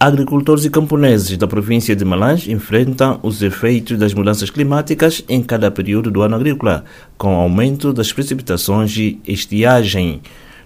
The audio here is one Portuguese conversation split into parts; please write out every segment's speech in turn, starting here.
Agricultores e camponeses da província de Malange enfrentam os efeitos das mudanças climáticas em cada período do ano agrícola, com aumento das precipitações e estiagem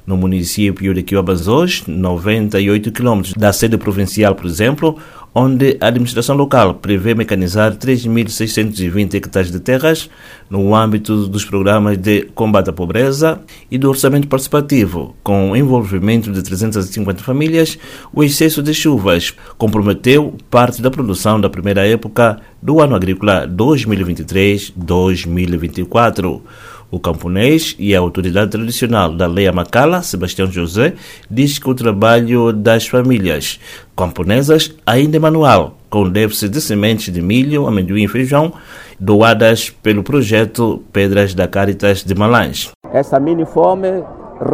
no município de Quiobanzós, 98 km da sede provincial, por exemplo, onde a administração local prevê mecanizar 3.620 hectares de terras no âmbito dos programas de combate à pobreza e do orçamento participativo, com envolvimento de 350 famílias, o excesso de chuvas comprometeu parte da produção da primeira época do ano agrícola 2023-2024. O camponês e a autoridade tradicional da Leia Macala, Sebastião José, diz que o trabalho das famílias camponesas ainda é manual, com déficit de sementes de milho, amendoim e feijão, doadas pelo projeto Pedras da Caritas de Malães. Essa mini fome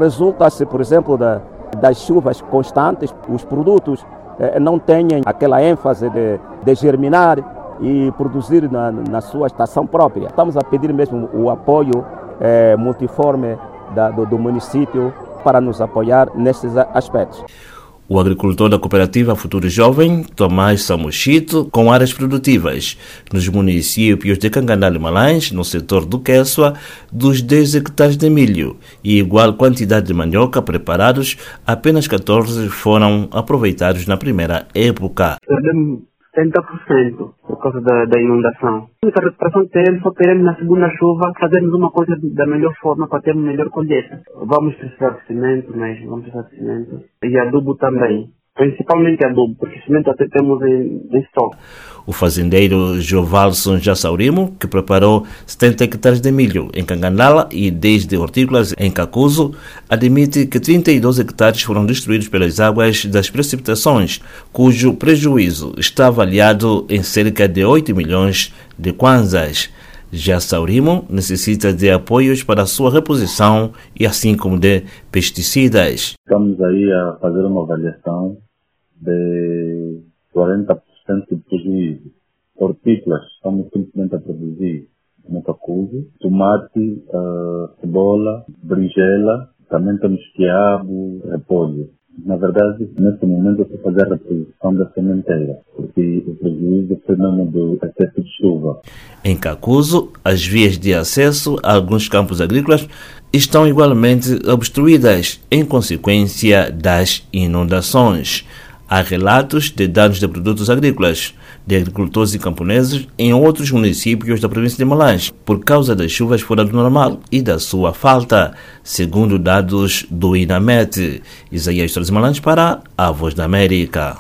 resulta-se, por exemplo, da, das chuvas constantes, os produtos eh, não têm aquela ênfase de, de germinar e produzir na, na sua estação própria. Estamos a pedir mesmo o apoio é, multiforme da, do, do município para nos apoiar nesses aspectos. O agricultor da cooperativa Futuro Jovem, Tomás Samuchito, com áreas produtivas nos municípios de Canganal e Malães, no setor do Queçoa, dos 10 hectares de milho e igual quantidade de mandioca preparados, apenas 14 foram aproveitados na primeira época. Perdemos 70% por causa da, da inundação. A recuperação que teremos só teremos na segunda chuva fazermos uma coisa da melhor forma para termos melhor colheita. Vamos precisar de cimento, mas vamos precisar de cimento. E adubo também principalmente adubo, porque cimento até temos em, em estoque. O fazendeiro Jovalson Jassaurimo, que preparou 70 hectares de milho em Canganala e 10 de hortícolas em Cacuzo, admite que 32 hectares foram destruídos pelas águas das precipitações, cujo prejuízo está avaliado em cerca de 8 milhões de kwanzas. Já Saurimo necessita de apoios para a sua reposição e assim como de pesticidas. Estamos aí a fazer uma avaliação de 40% de prejuízo. Hortícolas, estamos simplesmente a produzir mucacuzo, tomate, uh, cebola, berinjela, também temos quiabo, repolho. Na verdade, nesse momento, eu estou fazer a reposição da sementeira, porque o prejuízo foi mesmo do excesso de chuva. Em Cacuzo, as vias de acesso a alguns campos agrícolas estão igualmente obstruídas em consequência das inundações. Há relatos de danos de produtos agrícolas de agricultores e camponeses em outros municípios da província de Malange por causa das chuvas fora do normal e da sua falta, segundo dados do INAMET. Isaías Torres Malange para a Voz da América.